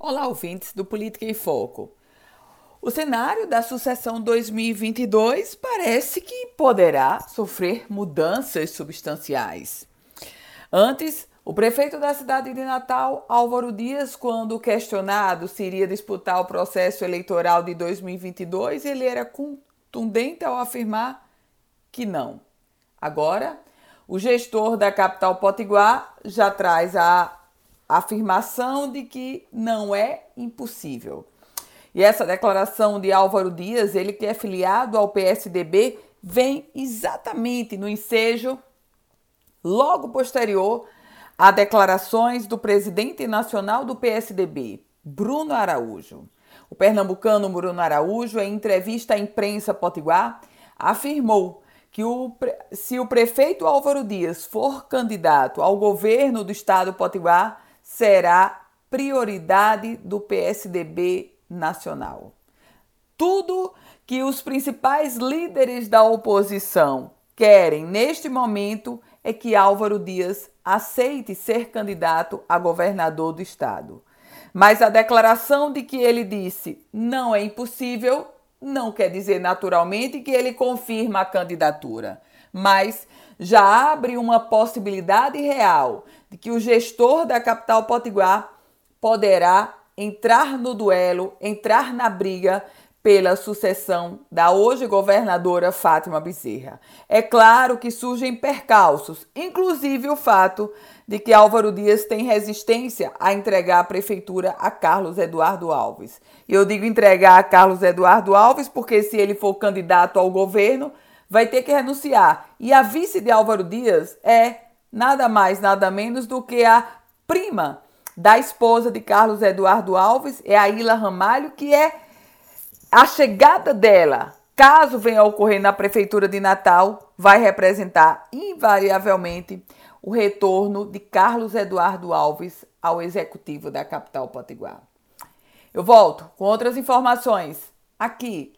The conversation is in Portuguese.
Olá, ouvintes do Política em Foco. O cenário da sucessão 2022 parece que poderá sofrer mudanças substanciais. Antes, o prefeito da cidade de Natal, Álvaro Dias, quando questionado se iria disputar o processo eleitoral de 2022, ele era contundente ao afirmar que não. Agora, o gestor da capital potiguar já traz a afirmação de que não é impossível. E essa declaração de Álvaro Dias, ele que é filiado ao PSDB, vem exatamente no ensejo logo posterior a declarações do presidente nacional do PSDB, Bruno Araújo. O pernambucano Bruno Araújo, em entrevista à imprensa potiguar, afirmou que o, se o prefeito Álvaro Dias for candidato ao governo do estado potiguar, será prioridade do PSDB nacional. Tudo que os principais líderes da oposição querem neste momento é que Álvaro Dias aceite ser candidato a governador do estado. Mas a declaração de que ele disse não é impossível não quer dizer naturalmente que ele confirma a candidatura, mas já abre uma possibilidade real de que o gestor da capital potiguar poderá entrar no duelo, entrar na briga pela sucessão da hoje governadora Fátima Bezerra. É claro que surgem percalços, inclusive o fato de que Álvaro Dias tem resistência a entregar a prefeitura a Carlos Eduardo Alves. E eu digo entregar a Carlos Eduardo Alves porque se ele for candidato ao governo, vai ter que renunciar. E a vice de Álvaro Dias é nada mais, nada menos do que a prima da esposa de Carlos Eduardo Alves, é a Ilha Ramalho, que é a chegada dela, caso venha a ocorrer na prefeitura de Natal, vai representar invariavelmente o retorno de Carlos Eduardo Alves ao executivo da capital potiguar. Eu volto com outras informações aqui